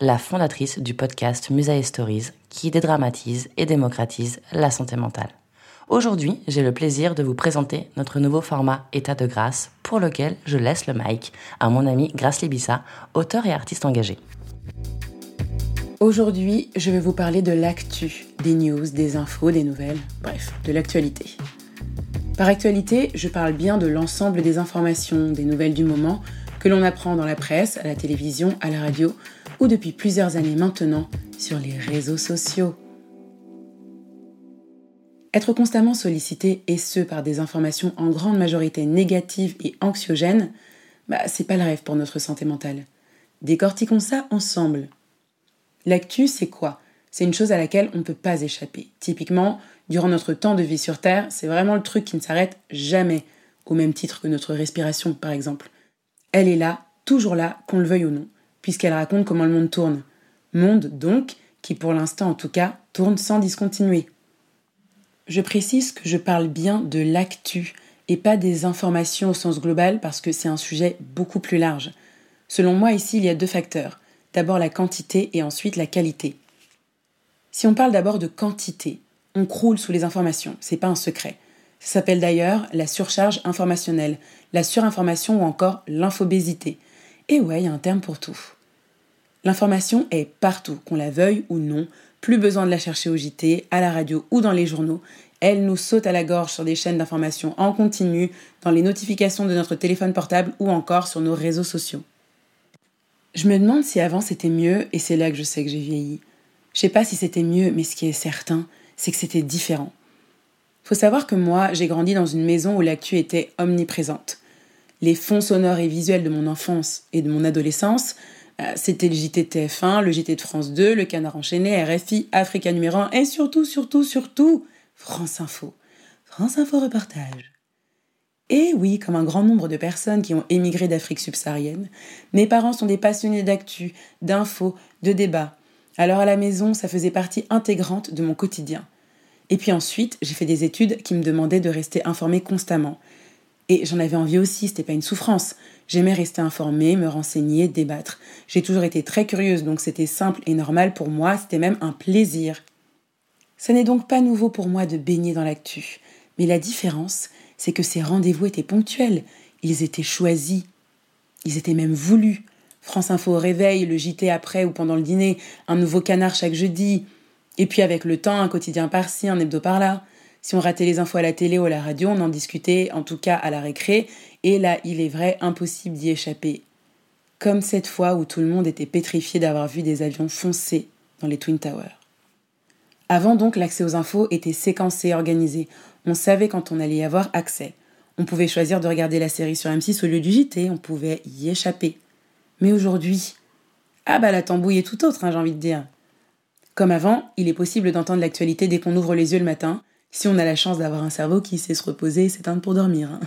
la fondatrice du podcast Musae Stories qui dédramatise et démocratise la santé mentale. Aujourd'hui, j'ai le plaisir de vous présenter notre nouveau format État de grâce pour lequel je laisse le mic à mon ami Grace Libissa, auteur et artiste engagé. Aujourd'hui, je vais vous parler de l'actu, des news, des infos, des nouvelles, bref, de l'actualité. Par actualité, je parle bien de l'ensemble des informations, des nouvelles du moment que l'on apprend dans la presse, à la télévision, à la radio ou depuis plusieurs années maintenant sur les réseaux sociaux. Être constamment sollicité, et ce par des informations en grande majorité négatives et anxiogènes, bah, c'est pas le rêve pour notre santé mentale. Décortiquons ça ensemble. L'actu, c'est quoi? C'est une chose à laquelle on ne peut pas échapper. Typiquement, durant notre temps de vie sur Terre, c'est vraiment le truc qui ne s'arrête jamais, au même titre que notre respiration, par exemple. Elle est là, toujours là, qu'on le veuille ou non, puisqu'elle raconte comment le monde tourne. Monde, donc, qui pour l'instant en tout cas, tourne sans discontinuer. Je précise que je parle bien de l'actu et pas des informations au sens global parce que c'est un sujet beaucoup plus large. Selon moi, ici, il y a deux facteurs. D'abord la quantité et ensuite la qualité. Si on parle d'abord de quantité, on croule sous les informations, c'est pas un secret. Ça s'appelle d'ailleurs la surcharge informationnelle, la surinformation ou encore l'infobésité. Et ouais, il y a un terme pour tout. L'information est partout, qu'on la veuille ou non, plus besoin de la chercher au JT, à la radio ou dans les journaux. Elle nous saute à la gorge sur des chaînes d'information en continu, dans les notifications de notre téléphone portable ou encore sur nos réseaux sociaux. Je me demande si avant c'était mieux et c'est là que je sais que j'ai vieilli. Je sais pas si c'était mieux, mais ce qui est certain, c'est que c'était différent. Faut savoir que moi, j'ai grandi dans une maison où l'actu était omniprésente. Les fonds sonores et visuels de mon enfance et de mon adolescence, c'était le JT de TF1, le JT de France 2, le Canard enchaîné, RFI, Africa numéro 1 et surtout, surtout, surtout, France Info. France Info reportage. Et oui, comme un grand nombre de personnes qui ont émigré d'Afrique subsaharienne, mes parents sont des passionnés d'actu, d'infos, de débats. Alors à la maison, ça faisait partie intégrante de mon quotidien. Et puis ensuite, j'ai fait des études qui me demandaient de rester informée constamment. Et j'en avais envie aussi, c'était pas une souffrance. J'aimais rester informée, me renseigner, débattre. J'ai toujours été très curieuse, donc c'était simple et normal pour moi, c'était même un plaisir. Ce n'est donc pas nouveau pour moi de baigner dans l'actu. Mais la différence, c'est que ces rendez-vous étaient ponctuels, ils étaient choisis, ils étaient même voulus. France Info au réveil, le JT après ou pendant le dîner, un nouveau canard chaque jeudi, et puis avec le temps, un quotidien par-ci, un hebdo par-là. Si on ratait les infos à la télé ou à la radio, on en discutait, en tout cas à la récré, et là, il est vrai, impossible d'y échapper. Comme cette fois où tout le monde était pétrifié d'avoir vu des avions foncer dans les Twin Towers. Avant donc, l'accès aux infos était séquencé, organisé. On savait quand on allait y avoir accès. On pouvait choisir de regarder la série sur M6 au lieu du JT, on pouvait y échapper. Mais aujourd'hui, ah bah la tambouille est tout autre, hein, j'ai envie de dire. Comme avant, il est possible d'entendre l'actualité dès qu'on ouvre les yeux le matin, si on a la chance d'avoir un cerveau qui sait se reposer et s'éteindre pour dormir. Hein.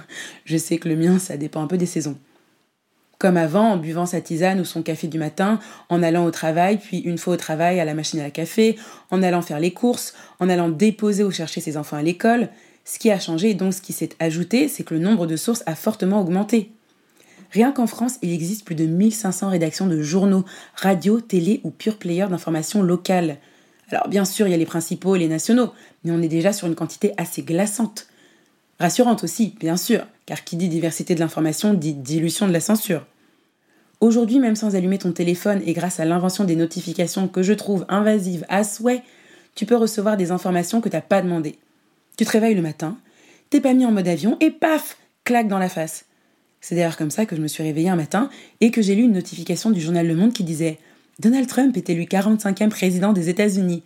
Je sais que le mien, ça dépend un peu des saisons. Comme avant, en buvant sa tisane ou son café du matin, en allant au travail, puis une fois au travail à la machine à café, en allant faire les courses, en allant déposer ou chercher ses enfants à l'école. Ce qui a changé et donc ce qui s'est ajouté, c'est que le nombre de sources a fortement augmenté. Rien qu'en France, il existe plus de 1500 rédactions de journaux, radio, télé ou pure player d'informations locales. Alors bien sûr, il y a les principaux et les nationaux, mais on est déjà sur une quantité assez glaçante. Rassurante aussi, bien sûr, car qui dit diversité de l'information dit dilution de la censure. Aujourd'hui, même sans allumer ton téléphone et grâce à l'invention des notifications que je trouve invasives à souhait, tu peux recevoir des informations que tu n'as pas demandées. Tu te réveilles le matin, t'es pas mis en mode avion et paf, claque dans la face. C'est d'ailleurs comme ça que je me suis réveillée un matin et que j'ai lu une notification du journal Le Monde qui disait Donald Trump est élu 45e président des États-Unis.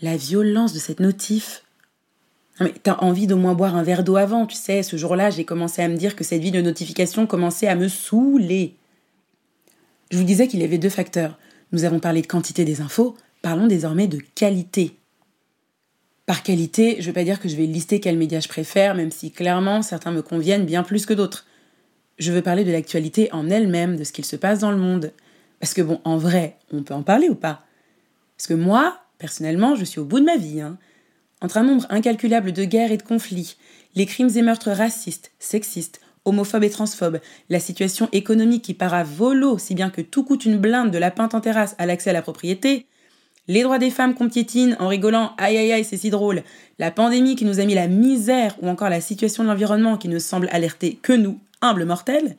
La violence de cette notif. mais t'as envie d'au moins boire un verre d'eau avant, tu sais. Ce jour-là, j'ai commencé à me dire que cette vie de notification commençait à me saouler. Je vous disais qu'il y avait deux facteurs. Nous avons parlé de quantité des infos, parlons désormais de qualité. Par qualité, je ne veux pas dire que je vais lister quels médias je préfère, même si clairement certains me conviennent bien plus que d'autres. Je veux parler de l'actualité en elle-même, de ce qu'il se passe dans le monde. Parce que bon, en vrai, on peut en parler ou pas? Parce que moi, personnellement, je suis au bout de ma vie. Hein. Entre un nombre incalculable de guerres et de conflits, les crimes et meurtres racistes, sexistes, homophobes et transphobes, la situation économique qui part à volo, si bien que tout coûte une blinde de la pinte en terrasse à l'accès à la propriété, les droits des femmes qu'on piétine en rigolant aïe aïe aïe c'est si drôle, la pandémie qui nous a mis la misère ou encore la situation de l'environnement qui ne semble alerter que nous, humble mortel,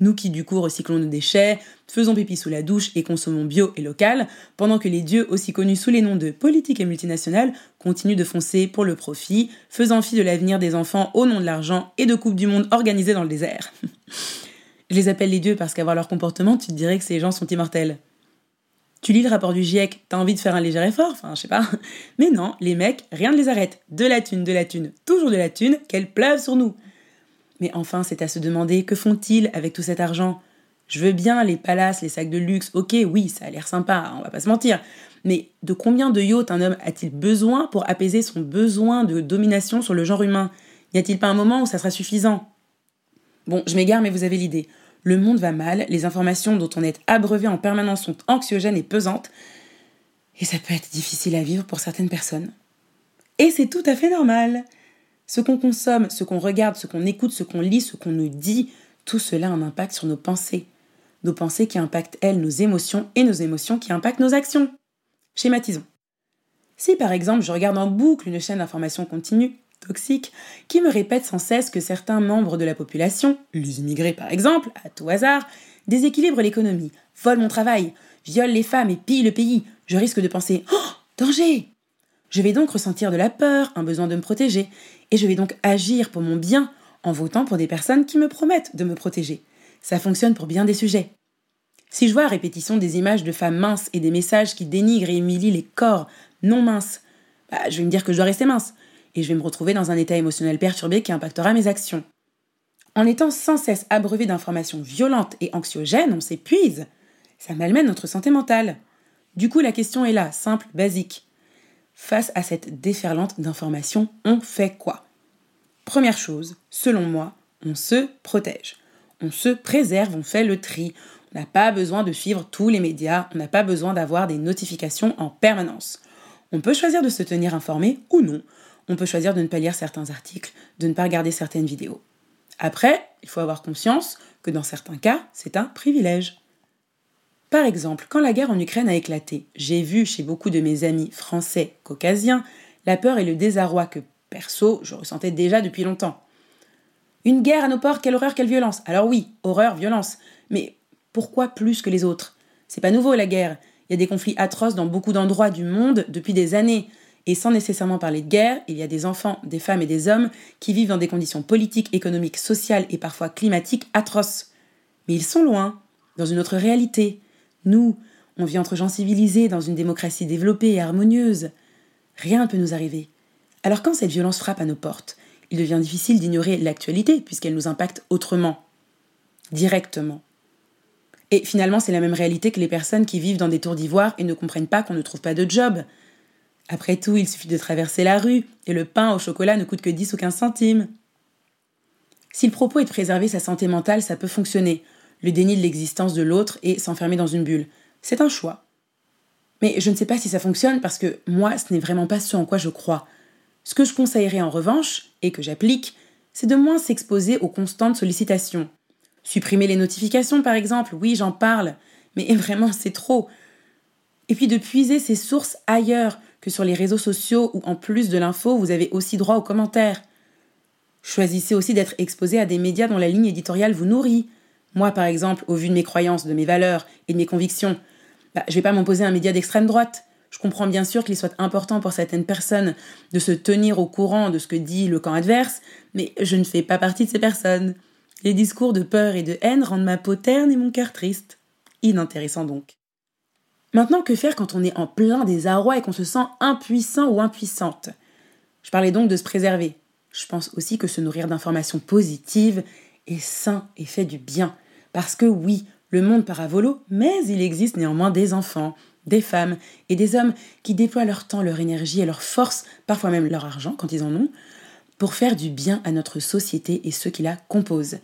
nous qui du coup recyclons nos déchets, faisons pipi sous la douche et consommons bio et local, pendant que les dieux aussi connus sous les noms de politique et multinationales continuent de foncer pour le profit, faisant fi de l'avenir des enfants au nom de l'argent et de Coupe du Monde organisée dans le désert. Je les appelle les dieux parce qu'à voir leur comportement, tu te dirais que ces gens sont immortels. Tu lis le rapport du GIEC, t'as envie de faire un léger effort, enfin je sais pas. Mais non, les mecs, rien ne les arrête. De la thune, de la thune, toujours de la thune, qu'elle pleuve sur nous. Mais enfin, c'est à se demander que font-ils avec tout cet argent? Je veux bien les palaces, les sacs de luxe, ok, oui, ça a l'air sympa, on va pas se mentir. Mais de combien de yachts un homme a-t-il besoin pour apaiser son besoin de domination sur le genre humain? N'y a-t-il pas un moment où ça sera suffisant? Bon, je m'égare, mais vous avez l'idée. Le monde va mal, les informations dont on est abreuvé en permanence sont anxiogènes et pesantes, et ça peut être difficile à vivre pour certaines personnes. Et c'est tout à fait normal. Ce qu'on consomme, ce qu'on regarde, ce qu'on écoute, ce qu'on lit, ce qu'on nous dit, tout cela a un impact sur nos pensées. Nos pensées qui impactent, elles, nos émotions et nos émotions qui impactent nos actions. Schématisons. Si par exemple je regarde en boucle une chaîne d'information continue, toxique, qui me répète sans cesse que certains membres de la population, les immigrés par exemple, à tout hasard, déséquilibrent l'économie, volent mon travail, violent les femmes et pillent le pays, je risque de penser Oh Danger Je vais donc ressentir de la peur, un besoin de me protéger, et je vais donc agir pour mon bien en votant pour des personnes qui me promettent de me protéger. Ça fonctionne pour bien des sujets. Si je vois à répétition des images de femmes minces et des messages qui dénigrent et humilient les corps non minces, bah, je vais me dire que je dois rester mince, et je vais me retrouver dans un état émotionnel perturbé qui impactera mes actions. En étant sans cesse abreuvé d'informations violentes et anxiogènes, on s'épuise. Ça malmène notre santé mentale. Du coup, la question est là, simple, basique. Face à cette déferlante d'informations, on fait quoi? Première chose, selon moi, on se protège. On se préserve, on fait le tri. On n'a pas besoin de suivre tous les médias, on n'a pas besoin d'avoir des notifications en permanence. On peut choisir de se tenir informé ou non. On peut choisir de ne pas lire certains articles, de ne pas regarder certaines vidéos. Après, il faut avoir conscience que dans certains cas, c'est un privilège. Par exemple, quand la guerre en Ukraine a éclaté, j'ai vu chez beaucoup de mes amis français caucasiens la peur et le désarroi que, perso, je ressentais déjà depuis longtemps. Une guerre à nos portes, quelle horreur, quelle violence Alors oui, horreur, violence. Mais pourquoi plus que les autres? C'est pas nouveau la guerre. Il y a des conflits atroces dans beaucoup d'endroits du monde depuis des années. Et sans nécessairement parler de guerre, il y a des enfants, des femmes et des hommes qui vivent dans des conditions politiques, économiques, sociales et parfois climatiques atroces. Mais ils sont loin, dans une autre réalité, nous, on vit entre gens civilisés, dans une démocratie développée et harmonieuse. Rien ne peut nous arriver. Alors quand cette violence frappe à nos portes, il devient difficile d'ignorer l'actualité, puisqu'elle nous impacte autrement, directement. Et finalement, c'est la même réalité que les personnes qui vivent dans des tours d'ivoire et ne comprennent pas qu'on ne trouve pas de job. Après tout, il suffit de traverser la rue, et le pain au chocolat ne coûte que 10 ou 15 centimes. Si le propos est de préserver sa santé mentale, ça peut fonctionner, le déni de l'existence de l'autre et s'enfermer dans une bulle. C'est un choix. Mais je ne sais pas si ça fonctionne parce que moi, ce n'est vraiment pas ce en quoi je crois. Ce que je conseillerais en revanche, et que j'applique, c'est de moins s'exposer aux constantes sollicitations. Supprimer les notifications, par exemple, oui, j'en parle, mais vraiment, c'est trop. Et puis de puiser ses sources ailleurs que sur les réseaux sociaux où, en plus de l'info, vous avez aussi droit aux commentaires. Choisissez aussi d'être exposé à des médias dont la ligne éditoriale vous nourrit. Moi, par exemple, au vu de mes croyances, de mes valeurs et de mes convictions, bah, je ne vais pas m'opposer à un média d'extrême droite. Je comprends bien sûr qu'il soit important pour certaines personnes de se tenir au courant de ce que dit le camp adverse, mais je ne fais pas partie de ces personnes. Les discours de peur et de haine rendent ma peau terne et mon cœur triste. Inintéressant donc. Maintenant, que faire quand on est en plein désarroi et qu'on se sent impuissant ou impuissante? Je parlais donc de se préserver. Je pense aussi que se nourrir d'informations positives est sain et fait du bien. Parce que oui, le monde part à volo, mais il existe néanmoins des enfants, des femmes et des hommes qui déploient leur temps, leur énergie et leur force, parfois même leur argent quand ils en ont, pour faire du bien à notre société et ceux qui la composent.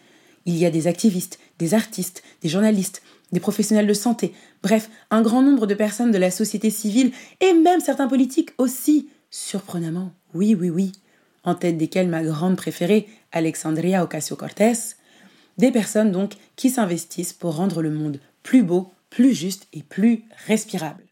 Il y a des activistes, des artistes, des journalistes, des professionnels de santé, bref, un grand nombre de personnes de la société civile et même certains politiques aussi, surprenamment, oui, oui, oui, en tête desquels ma grande préférée, Alexandria Ocasio-Cortez, des personnes donc qui s'investissent pour rendre le monde plus beau, plus juste et plus respirable.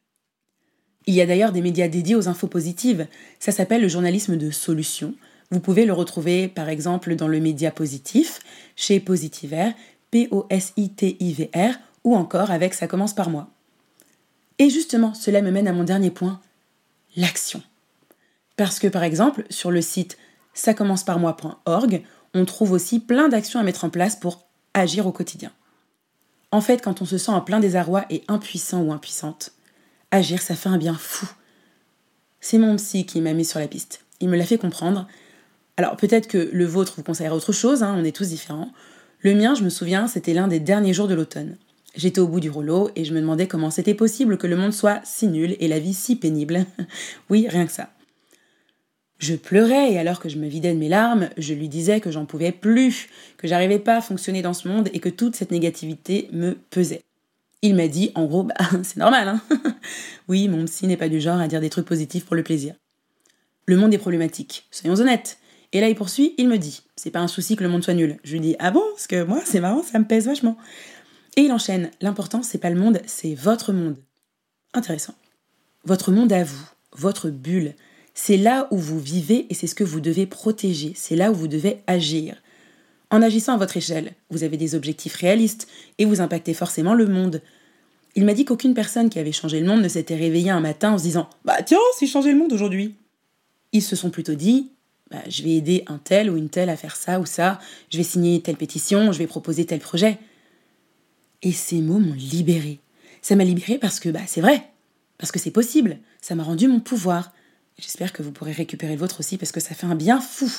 Il y a d'ailleurs des médias dédiés aux infos positives. Ça s'appelle le journalisme de solution. Vous pouvez le retrouver par exemple dans le média positif, chez Positiver, P-O-S-I-T-I-V-R, ou encore avec Ça commence par moi. Et justement, cela me mène à mon dernier point, l'action. Parce que par exemple, sur le site ça commence on trouve aussi plein d'actions à mettre en place pour agir au quotidien. En fait, quand on se sent en plein désarroi et impuissant ou impuissante, agir, ça fait un bien fou. C'est mon psy qui m'a mis sur la piste. Il me l'a fait comprendre. Alors peut-être que le vôtre vous conseillera autre chose, hein, on est tous différents. Le mien, je me souviens, c'était l'un des derniers jours de l'automne. J'étais au bout du rouleau et je me demandais comment c'était possible que le monde soit si nul et la vie si pénible. oui, rien que ça. Je pleurais et alors que je me vidais de mes larmes, je lui disais que j'en pouvais plus, que j'arrivais pas à fonctionner dans ce monde et que toute cette négativité me pesait. Il m'a dit, en gros, bah, c'est normal, hein Oui, mon psy n'est pas du genre à dire des trucs positifs pour le plaisir. Le monde est problématique, soyons honnêtes. Et là, il poursuit, il me dit, c'est pas un souci que le monde soit nul. Je lui dis, ah bon? Parce que moi, c'est marrant, ça me pèse vachement. Et il enchaîne, l'important, c'est pas le monde, c'est votre monde. Intéressant. Votre monde à vous, votre bulle, c'est là où vous vivez et c'est ce que vous devez protéger, c'est là où vous devez agir. En agissant à votre échelle, vous avez des objectifs réalistes et vous impactez forcément le monde. Il m'a dit qu'aucune personne qui avait changé le monde ne s'était réveillée un matin en se disant Bah tiens, si changer le monde aujourd'hui Ils se sont plutôt dit bah, Je vais aider un tel ou une telle à faire ça ou ça, je vais signer telle pétition, je vais proposer tel projet. Et ces mots m'ont libéré. Ça m'a libéré parce que bah, c'est vrai, parce que c'est possible, ça m'a rendu mon pouvoir, J'espère que vous pourrez récupérer le vôtre aussi parce que ça fait un bien fou.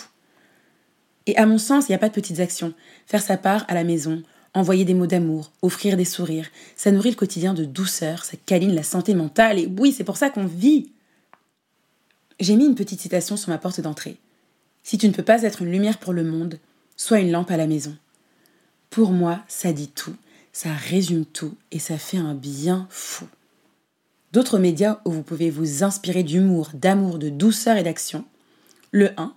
Et à mon sens, il n'y a pas de petites actions. Faire sa part à la maison, envoyer des mots d'amour, offrir des sourires, ça nourrit le quotidien de douceur, ça câline la santé mentale et oui, c'est pour ça qu'on vit. J'ai mis une petite citation sur ma porte d'entrée. Si tu ne peux pas être une lumière pour le monde, sois une lampe à la maison. Pour moi, ça dit tout, ça résume tout et ça fait un bien fou. D'autres médias où vous pouvez vous inspirer d'humour, d'amour, de douceur et d'action. Le 1,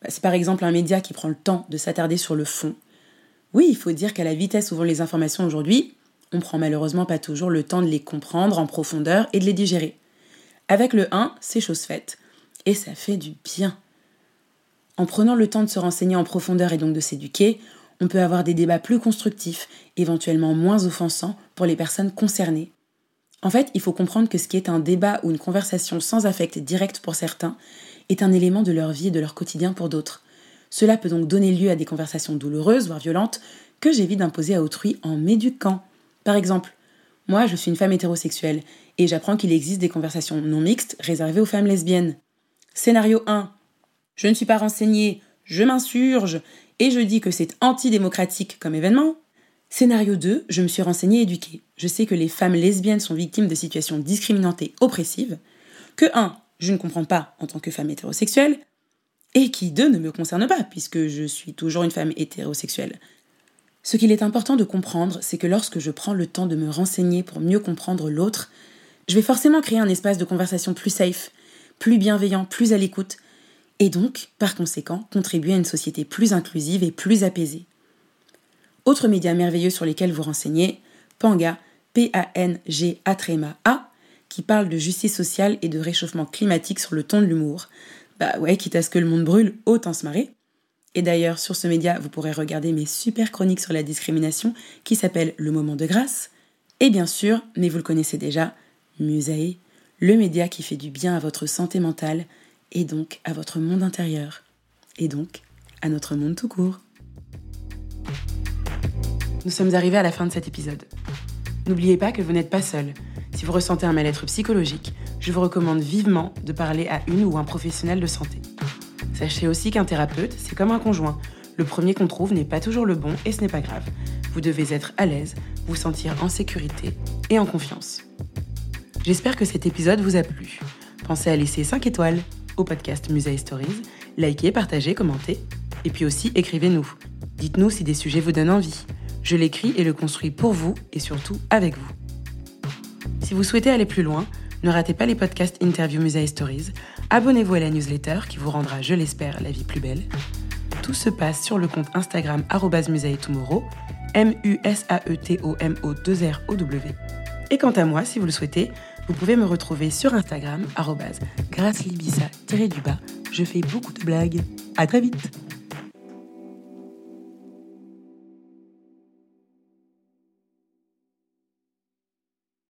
bah, c'est par exemple un média qui prend le temps de s'attarder sur le fond. Oui, il faut dire qu'à la vitesse où vont les informations aujourd'hui, on prend malheureusement pas toujours le temps de les comprendre en profondeur et de les digérer. Avec le 1, c'est chose faite. Et ça fait du bien. En prenant le temps de se renseigner en profondeur et donc de s'éduquer, on peut avoir des débats plus constructifs, éventuellement moins offensants pour les personnes concernées. En fait, il faut comprendre que ce qui est un débat ou une conversation sans affect direct pour certains est un élément de leur vie et de leur quotidien pour d'autres. Cela peut donc donner lieu à des conversations douloureuses, voire violentes, que j'évite d'imposer à autrui en m'éduquant. Par exemple, moi je suis une femme hétérosexuelle et j'apprends qu'il existe des conversations non mixtes réservées aux femmes lesbiennes. Scénario 1. Je ne suis pas renseignée, je m'insurge et je dis que c'est antidémocratique comme événement. Scénario 2, je me suis renseignée et éduquée. Je sais que les femmes lesbiennes sont victimes de situations discriminantes et oppressives. Que 1, je ne comprends pas en tant que femme hétérosexuelle. Et qui 2 ne me concerne pas, puisque je suis toujours une femme hétérosexuelle. Ce qu'il est important de comprendre, c'est que lorsque je prends le temps de me renseigner pour mieux comprendre l'autre, je vais forcément créer un espace de conversation plus safe, plus bienveillant, plus à l'écoute, et donc, par conséquent, contribuer à une société plus inclusive et plus apaisée. Autres médias merveilleux sur lesquels vous renseignez, Panga, P-A-N-G-A-A, qui parle de justice sociale et de réchauffement climatique sur le ton de l'humour. Bah ouais, quitte à ce que le monde brûle, autant se marrer. Et d'ailleurs, sur ce média, vous pourrez regarder mes super chroniques sur la discrimination qui s'appelle Le moment de grâce. Et bien sûr, mais vous le connaissez déjà, Musae, le média qui fait du bien à votre santé mentale et donc à votre monde intérieur. Et donc à notre monde tout court. Nous sommes arrivés à la fin de cet épisode. N'oubliez pas que vous n'êtes pas seul. Si vous ressentez un mal-être psychologique, je vous recommande vivement de parler à une ou un professionnel de santé. Sachez aussi qu'un thérapeute, c'est comme un conjoint. Le premier qu'on trouve n'est pas toujours le bon et ce n'est pas grave. Vous devez être à l'aise, vous sentir en sécurité et en confiance. J'espère que cet épisode vous a plu. Pensez à laisser 5 étoiles au podcast Musée Stories, likez, partagez, commentez, et puis aussi écrivez-nous. Dites-nous si des sujets vous donnent envie. Je l'écris et le construis pour vous et surtout avec vous. Si vous souhaitez aller plus loin, ne ratez pas les podcasts Interview Musée Stories, abonnez-vous à la newsletter qui vous rendra, je l'espère, la vie plus belle. Tout se passe sur le compte Instagram tomorrow, M-U-S-A-E-T-O-M-O-2-R-O-W. Et quant à moi, si vous le souhaitez, vous pouvez me retrouver sur Instagram, grâce libissa du bas Je fais beaucoup de blagues. À très vite!